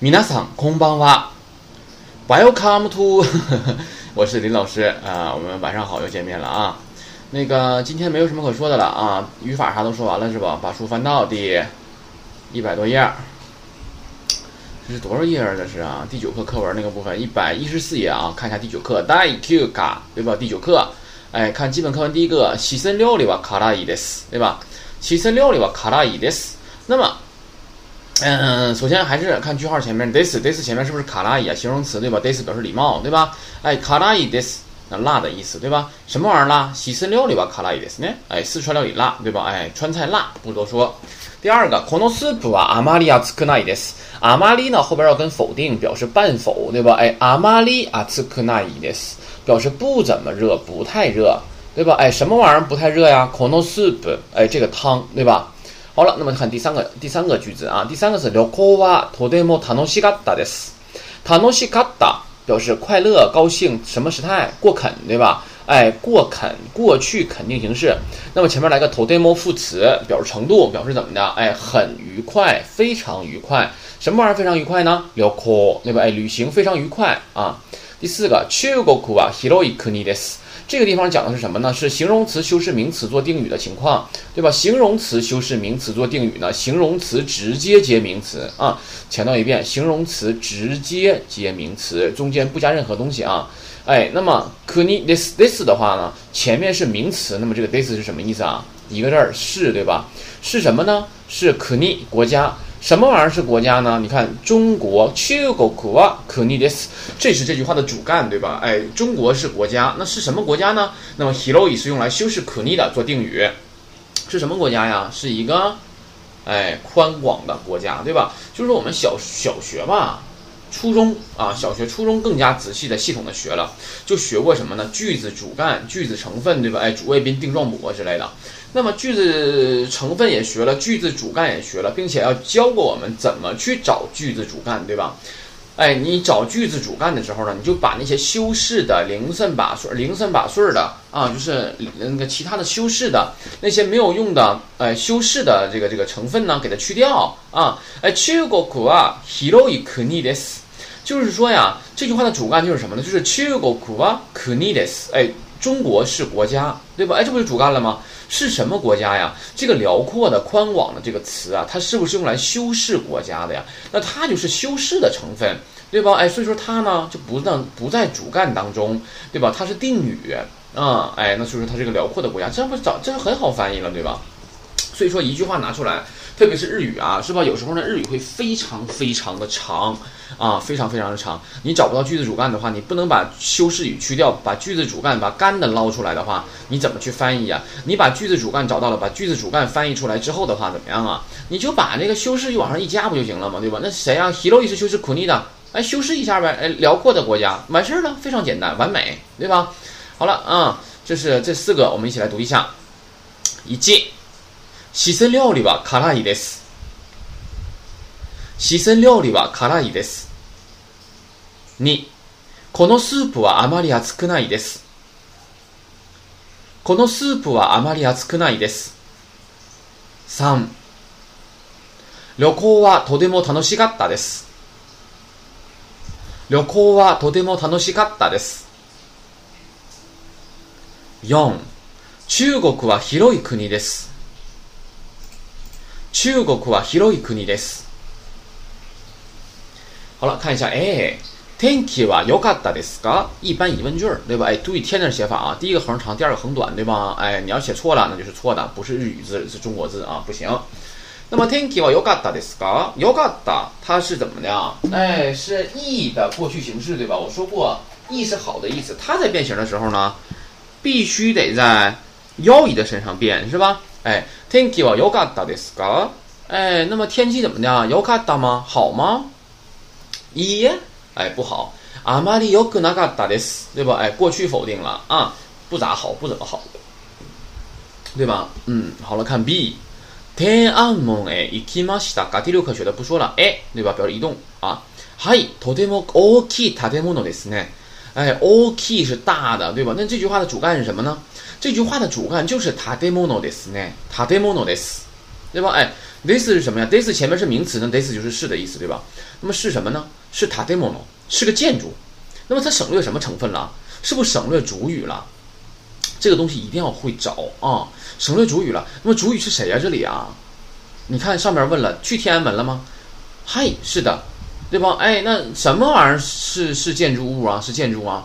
皆さんこんばんは。Welcome to，我是林老师啊，我们晚上好又见面了啊。那个今天没有什么可说的了啊，语法啥都说完了是吧？把书翻到第一百多页。这是多少页啊？这是啊，第九课课文那个部分，一百一十四页啊。看一下第九课，第九课对吧？第九课，哎，看基本课文第一个，西森料理は辛いです，对吧？西森料理は辛いです。那么， 嗯，首先还是看句号前面，this，this 前面是不是卡拉伊啊？形容词对吧？this 表示礼貌对吧？哎，辛いです，那辣的意思对吧？什么玩意儿辣？西森料理は辛いです呢？哎，四川料理辣对吧？哎，川菜辣，不多说。第二个，このスープはあまり熱くないです。あまり呢后边要跟否定，表示半否对吧？哎，あまり熱くないです，表示不怎么热，不太热。对吧？哎，什么玩意儿不太热呀？Kono soup，哎，这个汤，对吧？ 好了，那么看第三个第三个句子啊，第三个是 Loko wa todemo tanoshikatta desu。tanoshikatta 表示快乐、高兴，什么时态？过肯，对吧？哎，过肯，过去肯定形式。那么前面来个 todemo 副词，表示程度，表示怎么的？哎，很愉快，非常愉快。什么玩意儿非常愉快呢？Loko，对吧？哎，旅行非常愉快啊。第四个 Chugoku wa hiroi kuni desu。这个地方讲的是什么呢？是形容词修饰名词做定语的情况，对吧？形容词修饰名词做定语呢？形容词直接接名词啊！强调一遍，形容词直接接名词，中间不加任何东西啊！哎，那么 kuni this this 的话呢，前面是名词，那么这个 this 是什么意思啊？一个字儿是，对吧？是什么呢？是 kuni 国家。什么玩意儿是国家呢？你看，中国 c h u g o k u a k u n i d e s 这是这句话的主干，对吧？哎，中国是国家，那是什么国家呢？那么 hiroi 是用来修饰 kuni 的，做定语，是什么国家呀？是一个，哎，宽广的国家，对吧？就是说我们小小学吧。初中啊，小学、初中更加仔细的、系统的学了，就学过什么呢？句子主干、句子成分，对吧？哎，主谓宾、定状补之类的。那么句子成分也学了，句子主干也学了，并且要教过我们怎么去找句子主干，对吧？哎，你找句子主干的时候呢，你就把那些修饰的、零散把碎、零散把碎的啊，就是那个其他的修饰的那些没有用的，哎，修饰的这个这个成分呢，给它去掉啊。哎，中国啊，hiroi kuni des，就是说呀，这句话的主干就是什么呢？就是中国啊，kuni des，哎，中国是国家，对吧？哎，这不就主干了吗？是什么国家呀？这个辽阔的、宽广的这个词啊，它是不是用来修饰国家的呀？那它就是修饰的成分，对吧？哎，所以说它呢就不在不在主干当中，对吧？它是定语啊，哎，那所以说它是个辽阔的国家，这不早这就很好翻译了，对吧？所以说一句话拿出来。特别是日语啊，是吧？有时候呢，日语会非常非常的长啊，非常非常的长。你找不到句子主干的话，你不能把修饰语去掉，把句子主干把干的捞出来的话，你怎么去翻译呀？你把句子主干找到了，把句子主干翻译出来之后的话，怎么样啊？你就把那个修饰语往上一加不就行了吗？对吧？那谁啊？Hiro 是修饰 Kuni 的，哎，修饰一下呗，哎，辽阔的国家，完事儿了，非常简单，完美，对吧？好了啊，这是这四个，我们一起来读一下，一记。四川料理は辛いです。四川料理は辛いです。2、このスープはあまり熱くないです。このスープはあまり熱くないです。3、旅行はとても楽しかったです。旅行はとても楽しかったです。4、中国は広い国です。中国は広い国です。好了，看一下，哎，天気は良かったですか？一般疑问句，对吧？哎，注意天的写法啊，第一个横长，第二个横短，对吧？哎，你要写错了，那就是错的，不是日语字，是中国字啊，不行。那么天気は良かったですか？良かった，它是怎么的？哎，是い的过去形式，对吧？我说过，い是好的意思，它在变形的时候呢，必须得在要一的身上变，是吧？哎， 天気は良かったですか？哎，那么天气怎么的？良かった吗？好吗？一，哎，不好。あまり良くなかったです，对吧？哎，过去否定了啊，不咋好，不怎么好，对吧？嗯，好了，看 B。天安門へ行きましたか？第六课学的不说了，哎，对吧？表示移动啊。はい、とても大きい建物ですね。 哎，大きい是大的，对吧？那这句话的主干是什么呢？这句话的主干就是建物ですね。建物です，对吧？哎， this 是什么呀？this 前面是名词呢，this 就是是的意思，对吧？那么是什么呢？是 tademono，是个建筑。那么它省略什么成分了？是不是省略主语了？这个东西一定要会找啊！省略主语了。那么主语是谁呀？这里啊，你看上面问了，去天安门了吗？嗨，是的， 对吧？哎，那什么玩意儿是是建筑物啊？是建筑啊？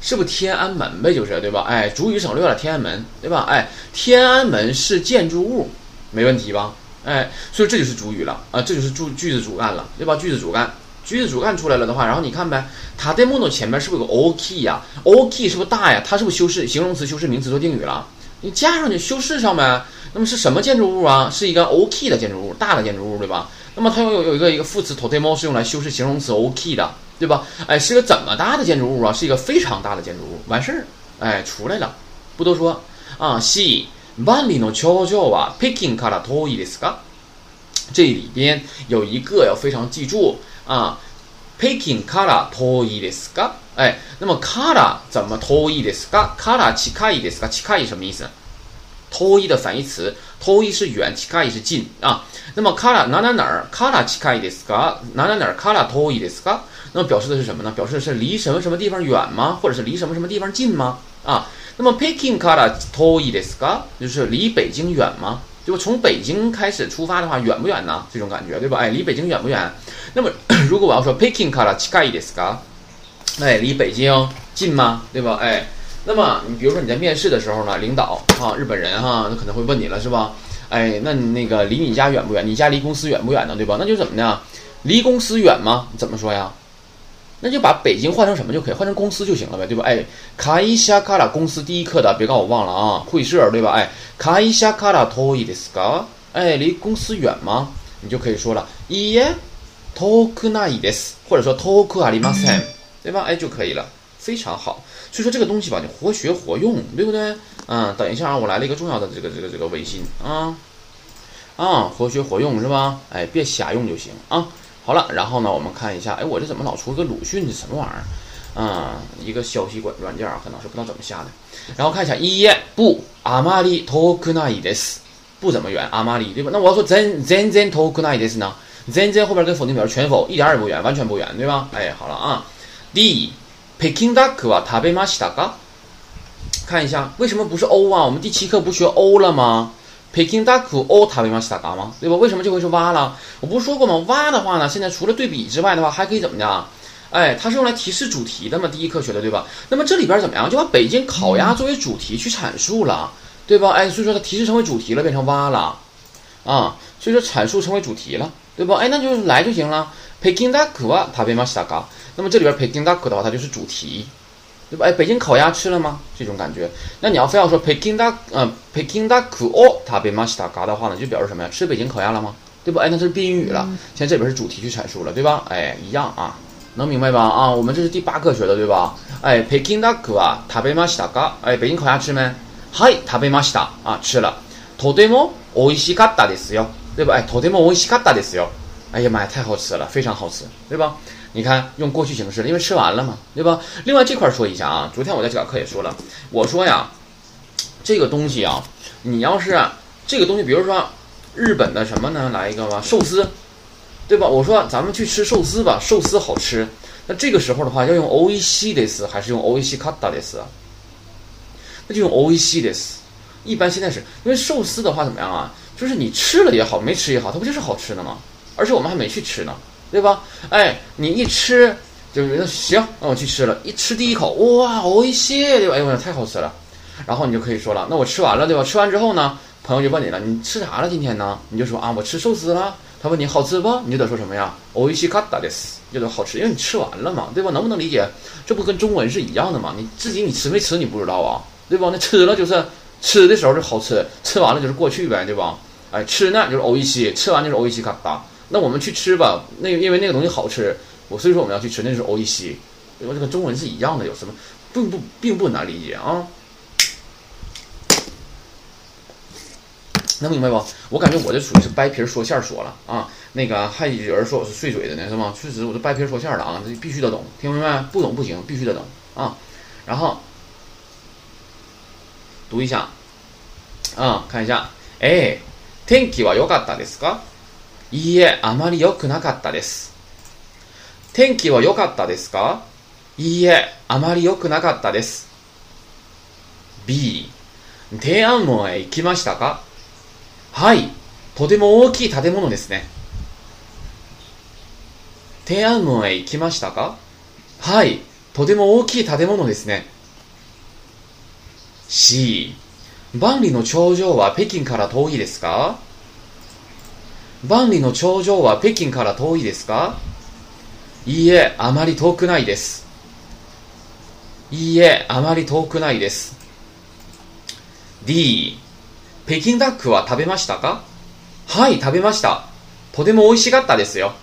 是不是天安门呗？就是对吧？哎，主语省略了天安门，对吧？哎，天安门是建筑物，没问题吧？哎，所以这就是主语了啊，这就是主句子主干了，对吧？句子主干，句子主干出来了的话，然后你看呗，它的 mono 前面是不是有个 o k 呀？o k 是不是大呀？它是不是修饰形容词修饰名词做定语了？你加上去修饰上呗。那么是什么建筑物啊？是一个 o k 的建筑物，大的建筑物，对吧？那么它有有有一个一个副词 totemo 是用来修饰形容词 o k 的。对吧？哎，是个怎么大的建筑物啊？是一个非常大的建筑物。完事儿，哎，出来了，不多说啊。西万里の頂上は北京から遠いですか？这里边有一个要非常记住啊。北京から遠いですか？哎，那么から怎么遠いですか？から近いですか？近い什么意思？ 遠い的反义词，遠い是远，近い是近啊。那么から哪哪哪儿？から近いですか？哪哪哪儿？から遠いですか？那么表示的是什么呢？表示的是离什么什么地方远吗？或者是离什么什么地方近吗？啊，那么 Peking kara toi deska 就是离北京远吗？就从北京开始出发的话，远不远呢？这种感觉，对吧？哎，离北京远不远？那么如果我要说 Peking kara chikai deska，哎，离北京近吗？对吧？哎， 那么你比如说你在面试的时候呢，领导啊，日本人哈，那可能会问你了，是吧？哎，那你那个离你家远不远？你家离公司远不远呢？对吧？那就怎么呢？离公司远吗？怎么说呀？那就把北京换成什么就可以，换成公司就行了呗，对吧？哎，卡伊夏卡拉公司第一课的，别告我忘了啊，会社对吧？哎，卡伊夏卡拉托伊的斯卡，哎，离公司远吗？你就可以说了，伊耶托库纳伊的斯，或者说托库阿里马森，对吧？哎，就可以了，非常好。所以说这个东西吧，你活学活用，对不对？嗯，等一下啊，我来了一个重要的这个这个这个微信啊啊，活学活用是吧？哎，别瞎用就行啊。好了，然后呢，我们看一下，哎，我这怎么老出个鲁迅？的什么玩意儿？嗯，一个消息管软件啊，可能是不知道怎么下的。然后看一下，一不阿玛里托克奈伊德斯不怎么远，阿玛里对吧？那我要说真真真托克奈伊德斯呢？真真后边跟否定表示全否，一点也不远，完全不远，对吧？哎，好了啊。第一，北京大可啊，塔贝马西达嘎。看一下，为什么不是 o 啊？我们第七课不学 o 了吗？北京大可哦，塔贝马西达嘎吗？对吧？为什么这回是哇了？我不是说过吗？哇的话呢，现在除了对比之外的话，还可以怎么的？哎，它是用来提示主题的嘛？第一课学的对吧？那么这里边怎么样？就把北京烤鸭作为主题去阐述了，对吧？哎，所以说它提示成为主题了，变成哇了啊！所以说阐述成为主题了，对吧？哎，那就来就行了。北京大可啊，塔贝马西达嘎。那么这里边北京大可的话，它就是主题。对吧？哎，北京烤鸭吃了吗？这种感觉。那你要非要说北京大，嗯，北京大可哦，他被马西达嘎的话呢，就表示什么呀？吃北京烤鸭了吗？对吧？哎，那是宾语了。现在这边是主题去阐述了，对吧？哎，一样啊，能明白吧？啊，我们这是第八课学的，对吧？哎，北京大可啊，他被马西达嘎。哎，北京烤鸭吃没？嗨，他被马西达啊，吃了。とても美味しかったですよ，对吧？哎，とても美味しかったですよ。哎呀妈呀，太好吃了，非常好吃，对吧？ 你看，用过去形式，因为吃完了嘛，对吧？另外这块说一下啊，昨天我在讲课也说了，我说呀，这个东西啊，你要是这个东西，比如说日本的什么呢，来一个吧，寿司，对吧？我说咱们去吃寿司吧，寿司好吃。那这个时候的话，要用 o e c 的斯还是用 o e c 卡达的斯？那就用 o e c 的斯。一般现在是因为寿司的话怎么样啊？就是你吃了也好，没吃也好，它不就是好吃的吗？而且我们还没去吃呢。对吧？哎，你一吃就觉得行，那我去吃了。一吃第一口，哇，哦一些，对吧？哎呦，太好吃了。然后你就可以说了，那我吃完了，对吧？吃完之后呢，朋友就问你了，你吃啥了今天呢？你就说啊，我吃寿司了。他问你好吃不？你就得说什么呀？哦一些卡达的斯，就得好吃，因为你吃完了嘛，对吧？能不能理解？这不跟中文是一样的吗？你自己你吃没吃你不知道啊，对吧？那吃了就是吃的时候就好吃，吃完了就是过去呗，对吧？哎，吃呢就是哦一些，吃完就是哦一些卡达。那我们去吃吧，那因为那个东西好吃，我所以说我们要去吃，那是欧一西，因为这个中文是一样的，有什么并不并不难理解啊？能明白不？我感觉我这属于是掰皮说馅说了啊，那个还有人说我是碎嘴的呢，是吗？确实我是掰皮说馅的啊，这必须得懂，听明白？不懂不行，必须得懂啊。然后读一下啊，看一下，哎，天気は良かったですか？ いいえ、あまり良くなかったです。天気は良かったですか？いいえ、あまり良くなかったです。B、天安門へ行きましたか？はい、とても大きい建物ですね。天安門へ行きましたか？はい、とても大きい建物ですね。C、万里の長城は北京から遠いですか？万里の長城は北京から遠いですか？いいえ、あまり遠くないです。いいえ、あまり遠くないです。D、北京ダックは食べましたか？はい、食べました。とても美味しかったですよ。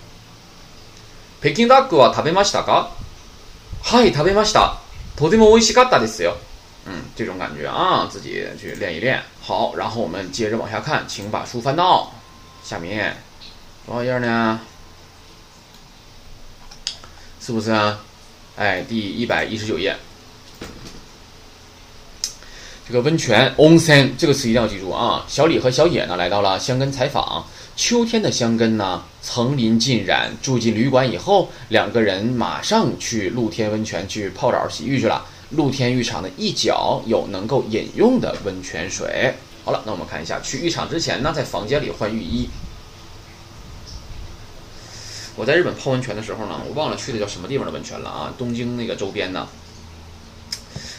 北京ダックは食べましたか？はい、食べました。とても美味しかったですよ。嗯，这种感觉啊，自己去练一练。好，然后我们接着往下看，请把书翻到下面多少页呢？是不是啊？哎，第一百一十九页。这个温泉 onsen 这个词一定要记住啊！小李和小野呢来到了香根采访。秋天的香根呢，层林尽染。住进旅馆以后，两个人马上去露天温泉去泡澡洗浴去了。露天浴场的一角有能够饮用的温泉水。好了，那我们看一下，去浴场之前呢，在房间里换浴衣。我在日本泡温泉的时候呢，我忘了去的叫什么地方的温泉了啊，东京那个周边呢，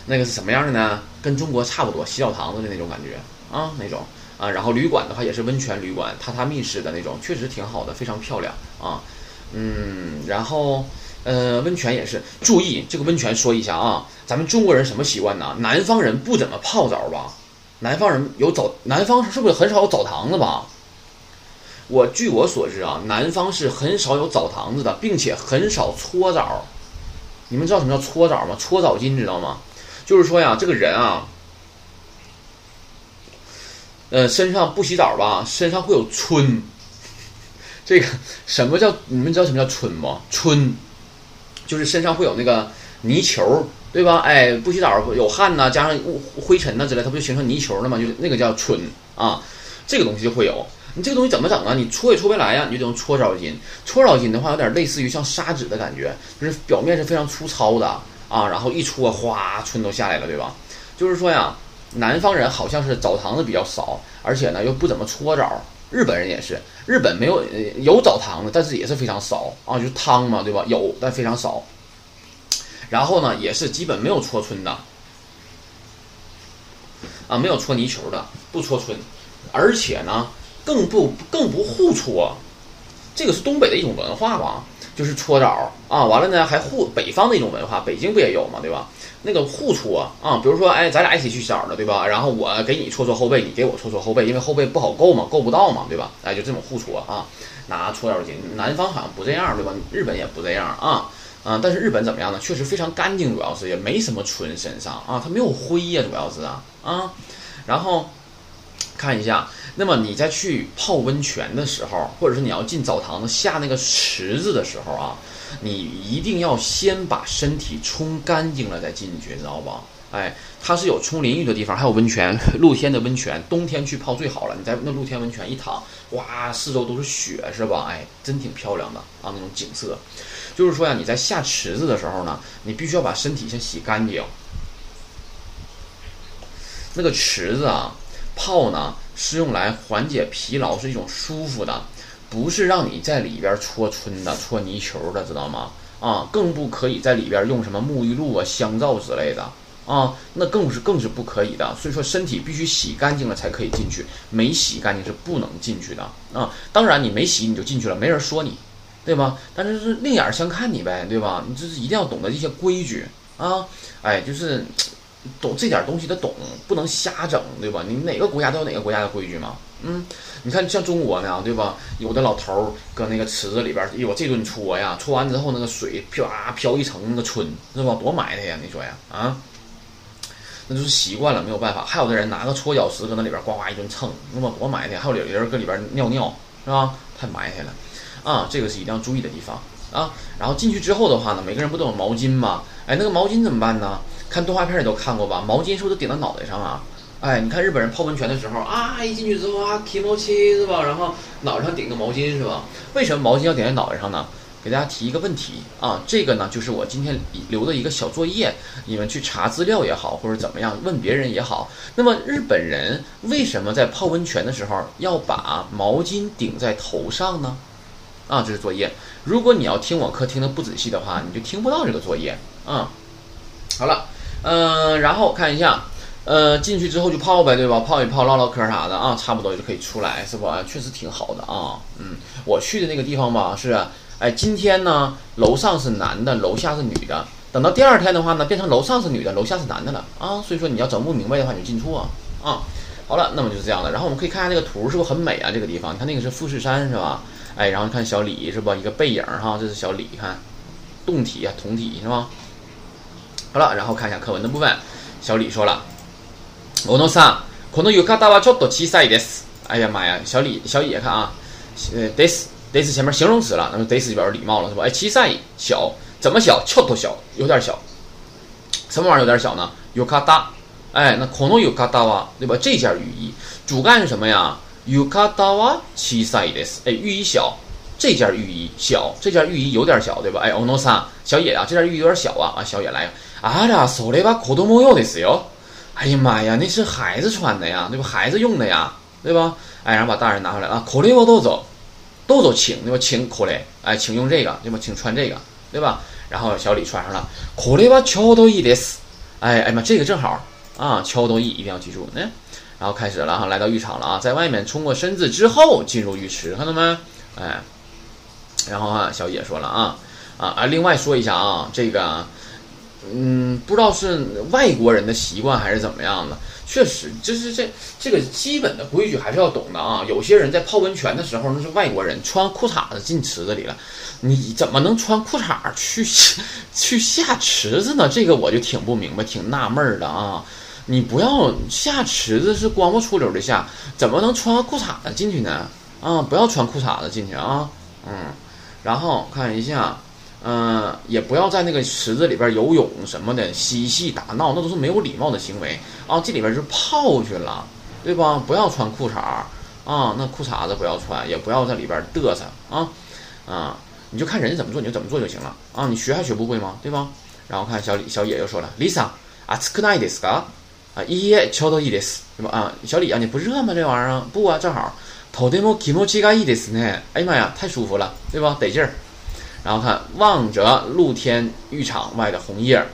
那个是什么样的呢？跟中国差不多，洗澡堂子的那种感觉啊，那种啊。然后旅馆的话也是温泉旅馆，榻榻米式的那种，确实挺好的，非常漂亮啊。嗯，然后呃，温泉也是，注意这个温泉说一下啊，咱们中国人什么习惯呢？南方人不怎么泡澡吧？南方人有澡，南方是不是很少有澡堂子吧？我据我所知啊，南方是很少有澡堂子的，并且很少搓澡。你们知道什么叫搓澡吗？搓澡巾知道吗？就是说呀，这个人啊，呃，身上不洗澡吧，身上会有春。这个什么叫你们知道什么叫春吗？春就是身上会有那个泥球，对吧？哎，不洗澡有汗呐，加上灰尘呐之类，它不就形成泥球了吗？就是那个叫春啊，这个东西就会有。你这个东西怎么整啊？你搓也搓不来呀，你就得用搓澡巾。搓澡巾的话，有点类似于像砂纸的感觉，就是表面是非常粗糙的啊，然后一搓，哗，春都下来了，对吧？就是说呀，南方人好像是澡堂子比较少，而且呢又不怎么搓澡。日本人也是，日本没有有澡堂子，但是也是非常少啊，就是汤嘛，对吧？有，但非常少。然后呢，也是基本没有搓春的啊，没有搓泥球的，不搓春，而且呢。更不更不互搓，这个是东北的一种文化吧，就是搓澡啊，完了呢还互北方的一种文化，北京不也有嘛，对吧？那个互搓啊，比如说哎，咱俩一起去洗澡的，对吧？然后我给你搓搓后背，你给我搓搓后背，因为后背不好够嘛，够不到嘛，对吧？哎，就这种互搓啊，拿搓澡巾。南方好像不这样，对吧？日本也不这样啊，啊，但是日本怎么样呢？确实非常干净，主要是也没什么纯身上啊，它没有灰呀，主要是啊啊，然后看一下。那么你在去泡温泉的时候，或者是你要进澡堂子下那个池子的时候啊，你一定要先把身体冲干净了再进去，知道不？哎，它是有冲淋浴的地方，还有温泉，露天的温泉，冬天去泡最好了。你在那露天温泉一躺，哇，四周都是雪，是吧？哎，真挺漂亮的啊，那种景色。就是说呀，你在下池子的时候呢，你必须要把身体先洗干净。那个池子啊，泡呢。是用来缓解疲劳，是一种舒服的，不是让你在里边搓春的、搓泥球的，知道吗？啊，更不可以在里边用什么沐浴露啊、香皂之类的啊，那更是更是不可以的。所以说，身体必须洗干净了才可以进去，没洗干净是不能进去的啊。当然，你没洗你就进去了，没人说你，对吧？但是是另眼相看你呗，对吧？你这是一定要懂得一些规矩啊，哎，就是。懂这点东西得懂，不能瞎整，对吧？你哪个国家都有哪个国家的规矩嘛。嗯，你看像中国呢，对吧？有的老头儿搁那个池子里边，哎呦，这顿搓呀，搓完之后那个水啪飘一层那个春，是吧？多埋汰呀，你说呀？啊，那就是习惯了，没有办法。还有的人拿个搓脚石搁那里边呱呱一顿蹭，那么多埋汰。还有有人搁里边尿尿，是吧？太埋汰了。啊，这个是一定要注意的地方啊。然后进去之后的话呢，每个人不都有毛巾吗？哎，那个毛巾怎么办呢？看动画片也都看过吧？毛巾是不是都顶到脑袋上啊？哎，你看日本人泡温泉的时候啊，一进去之后啊，kimochi 是吧？然后脑袋上顶个毛巾是吧？为什么毛巾要顶在脑袋上呢？给大家提一个问题啊，这个呢就是我今天留的一个小作业，你们去查资料也好，或者怎么样问别人也好。那么日本人为什么在泡温泉的时候要把毛巾顶在头上呢？啊，这是作业。如果你要听我课听的不仔细的话，你就听不到这个作业啊。好了，嗯，然后看一下。呃，进去之后就泡呗，对吧？泡一泡，唠唠嗑啥的啊，差不多就可以出来，是不？确实挺好的啊。嗯，我去的那个地方吧，是，哎，今天呢，楼上是男的，楼下是女的。等到第二天的话呢，变成楼上是女的，楼下是男的了啊。所以说你要整不明白的话，你就进错啊。好了，那么就是这样的。然后我们可以看一下那个图，是不是很美啊？这个地方，你看那个是富士山，是吧？哎，然后看小李是吧？一个背影哈，这是小李，看，动体啊，同体是吧？好了，然后看一下课文的部分，小李说了。欧诺桑，可能有卡达瓦ちょっと小さいです。哎呀妈呀，小李小野看啊，呃，this，this 前面形容词了，那么 this 就表示礼貌了，是吧？哎，小さい小，怎么小？ちょっと小，有点小。什么玩意儿有点小呢？有卡达，哎，那可能有卡达瓦，对吧？这件寓意，主干是什么呀？ 有卡达瓦小さいです。哎，寓意小，这件寓意小，这件寓意有点小，对吧？哎，欧诺桑，小野啊，这件寓意有点小啊啊，小野来，あら、それは子供用ですよ。哎呀妈呀，那是孩子穿的呀，对吧？孩子用的呀，对吧？哎，然后把大人拿回来啊，口雷我都走，都走，请对吧？请口雷，哎，请用这个对吧？请穿这个对吧？然后小李穿上了，口雷我敲都一的死，哎哎妈，这个正好啊，敲都一一定要记住呢。 然后开始了哈，来到浴场了啊，在外面冲过身子之后进入浴池，看到没？哎，然后啊，小野说了啊啊啊，另外说一下啊，这个。嗯，不知道是外国人的习惯还是怎么样的，确实就是这这个基本的规矩还是要懂的啊。有些人在泡温泉的时候，那是外国人穿裤衩子进池子里了，你怎么能穿裤衩去 去下池子呢？这个我就挺不明白，挺纳闷的啊。你不要下池子是光不出溜的下，怎么能穿个裤衩子进去呢？啊，不要穿裤衩子进去啊。嗯，然后看一下。嗯，也不要在那个池子里边游泳什么的，嬉戏打闹，那都是没有礼貌的行为啊！这里边是泡去了，对吧？不要穿裤衩啊，那裤衩子不要穿，也不要在里边嘚瑟啊啊！你就看人家怎么做，你就怎么做就行了啊！你学还学不会吗？对吧？然后看小李小野又说了，Lisa，啊，つくないですか？ 啊，いいえ、ちょうどいいです，对吧？啊，小李啊，你不热吗？这玩意儿不啊，正好。とても気持ちがいいですね。哎呀妈呀，太舒服了，对吧？得劲儿。然后看望着露天浴场外的红叶儿，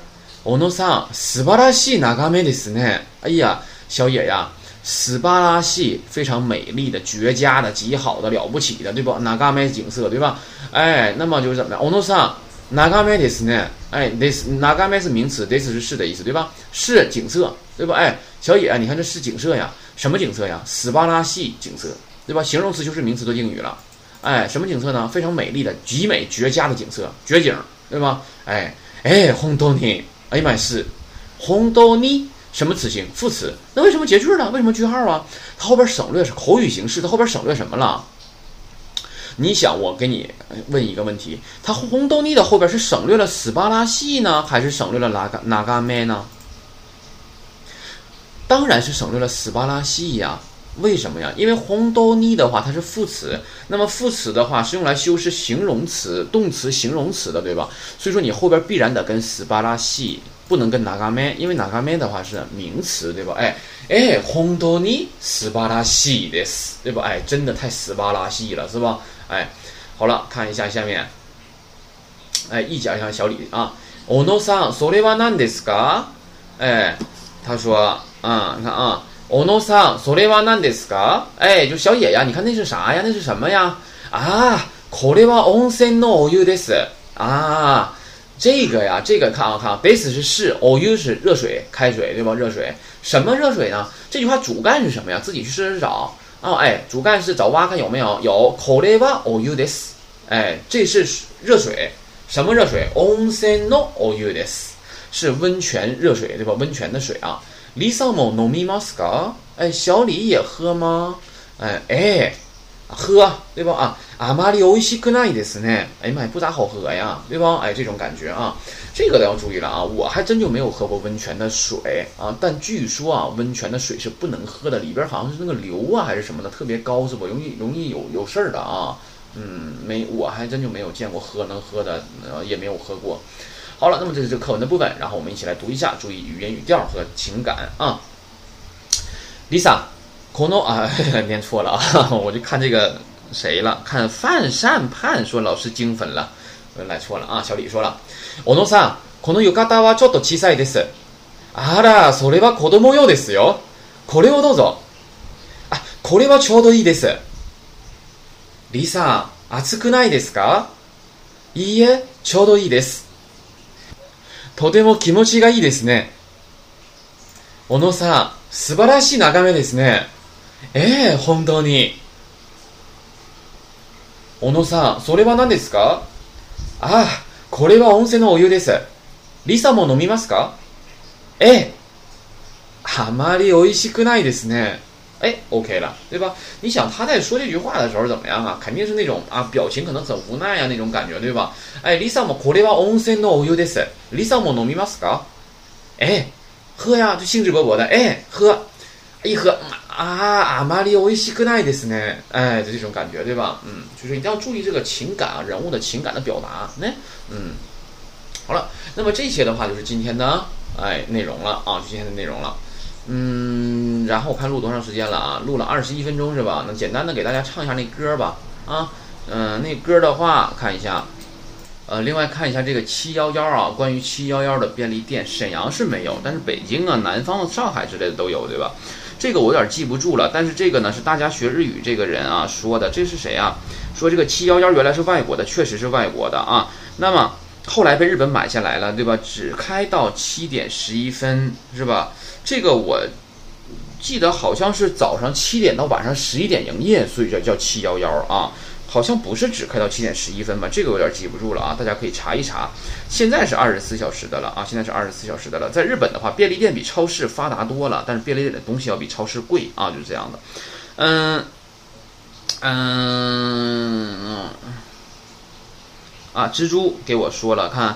欧诺桑斯巴拉西哪嘎美的斯呢？哎呀，小野呀，斯巴拉西非常美丽的、绝佳的、极好的、了不起的，对不？哪嘎美景色，对吧？哎，那么就是怎么样？欧诺桑哪嘎美的斯呢？哎，this 哪嘎美是名词，this 是是的意思，对吧？是景色， 对吧？哎，小野，你看这是景色呀？什么景色呀？斯巴拉西景色，对吧？形容词就是名词的定语了。哎，什么景色呢？非常美丽的、极美、绝佳的景色，绝景，对吧？哎哎，红豆泥，哎呀妈呀是红豆泥，什么词性？副词。那为什么结句呢？为什么句号啊？它后边省略是口语形式，它后边省略什么了？你想，我给你问一个问题：它红豆泥的后边是省略了斯巴拉西呢，还是省略了哪嘎哪嘎麦呢？当然是省略了斯巴拉西呀。为什么呀？因为红豆泥的话，它是副词，那么副词的话是用来修饰形容词、动词、形容词的，对吧？所以说你后边必然得跟斯巴拉西，不能跟哪嘎咩，因为哪嘎咩的话是名词，对吧？哎哎，红豆泥斯巴拉西的斯，对吧？哎，真的太斯巴拉西了，是吧？哎，好了，看一下下面，哎，一讲一下小李啊，欧诺桑，それは何ですか？哎，他说， 啊，你看啊。欧诺桑，それは何ですか？哎，就小野呀，你看那是啥呀？那是什么呀？啊，これは温泉のお湯です。啊，这个呀，这个看啊看，this 是是，お湯是热水，开水对吧？热水，什么热水呢？这句话主干是什么呀？自己去试试找啊。哎，主干是找挖看有没有？有，これはお湯です。哎，这是热水，什么热水？温泉のお湯です，是温泉热水对吧？温泉的水啊。 リサも飲みますか？哎，小李也喝吗？哎哎， 喝，对吧？啊，阿玛里欧西格奈的斯呢？哎呀妈呀，不咋好喝呀，对吧？哎，这种感觉啊，这个都要注意了啊！我还真就没有喝过温泉的水啊，但据说啊，温泉的水是不能喝的，里边好像是那个硫啊还是什么的，特别高，是不？容易容易有有事儿的啊。嗯，没，我还真就没有见过喝能喝的，呃，也没有喝过。 好了，那么这是这课文的部分，然后我们一起来读一下，注意语言语调和情感啊。Lisa。可能啊，念错了啊！我就看这个谁了，看范善盼说老师精粉了，我来错了啊！小李说了，小野さん、この浴衣はちょっと小さいです。あら、それは子供用ですよ。これをどうぞ。あ、これはちょうどいいです。リサ、暑くないですかいいえ、ちょうどいいです。 とても気持ちがいいですね。小野さん、素晴らしい眺めですね。ええー、本当に。小野さん、それは何ですか？ああ、これは温泉のお湯です。リサも飲みますか？ええ。あまり美味しくないですね。哎，OK 了，对吧？你想他在说这句话的时候怎么样啊？肯定是那种啊，表情可能很无奈啊那种感觉，对吧？哎，Lisa もこれは温泉のお湯です。Lisa も飲みますか？哎，喝呀，就兴致勃勃的，哎，喝。一喝啊，阿玛里维西克奈的斯呢？哎，就这种感觉，对吧？嗯，就是一定要注意这个情感啊，人物的情感的表达。那，嗯，好了，那么这些的话就是今天的哎内容了啊，就今天的内容了。 嗯，然后我看录多长时间了啊？录了二十一分钟是吧？那简单的给大家唱一下那歌吧。啊，嗯，那歌的话看一下。呃，另外看一下这个七幺幺啊，关于七幺幺的便利店，沈阳是没有，但是北京啊、南方、上海之类的都有，对吧？这个我有点记不住了，但是这个呢是大家学日语这个人啊说的，这是谁啊？说这个七幺幺原来是外国的，确实是外国的啊。那么后来被日本买下来了，对吧？只开到七点十一分，是吧？这个我记得好像是早上七点到晚上十一点营业，所以叫叫七幺幺啊。好像不是只开到七点十一分吧？这个有点记不住了啊，大家可以查一查。现在是二十四小时的了啊，现在是二十四小时的了。在日本的话，便利店比超市发达多了，但是便利店的东西要比超市贵啊，就是这样的。嗯嗯啊，蜘蛛给我说了，看，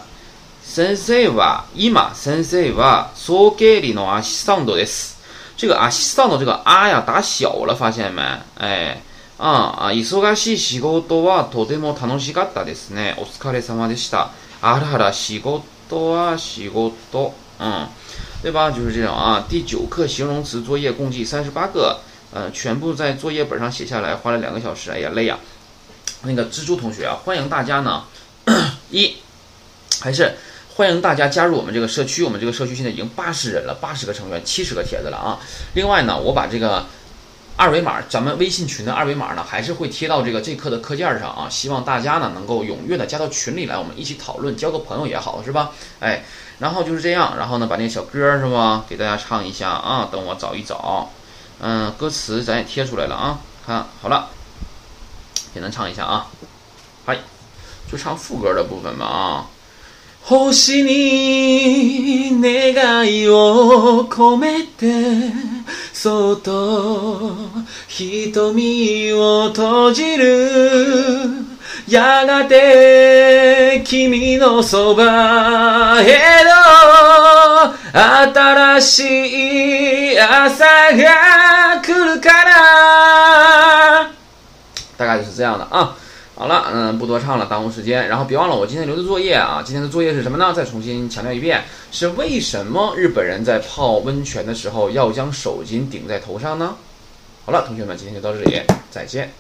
先生は今先生は送迎里のアシスタントです。这个アシスタント这个啊呀打小了，发现没？哎。ああ、忙しい仕事はとても楽しかったですね。お疲れ様でした。あらら、仕事は仕事。嗯，对吧？就是这种啊。第九课形容词作业共计三十八个，呃，全部在作业本上写下来，花了两个小时。哎呀，累呀。那个蜘蛛同学啊，欢迎大家呢， 一还是欢迎大家加入我们这个社区。我们这个社区现在已经八十人了，八十个成员，七十个帖子了啊。另外呢，我把这个。二维码，咱们微信群的二维码呢，还是会贴到这个这课的课件上啊。希望大家呢能够踊跃的加到群里来，我们一起讨论，交个朋友也好，是吧？哎，然后就是这样，然后呢，把那小歌是吧，给大家唱一下啊。等我找一找，嗯，歌词咱也贴出来了啊。看好了，简单唱一下啊。嗨，就唱副歌的部分吧啊。星に願いを込めてそっと瞳を閉じるやがて君のそばへの新しい朝が来るから大概就是这样的啊。 好了，嗯，不多唱了，耽误时间。然后别忘了我今天留的作业啊，今天的作业是什么呢？再重新强调一遍，是为什么日本人在泡温泉的时候要将手巾顶在头上呢？好了，同学们，今天就到这里，再见。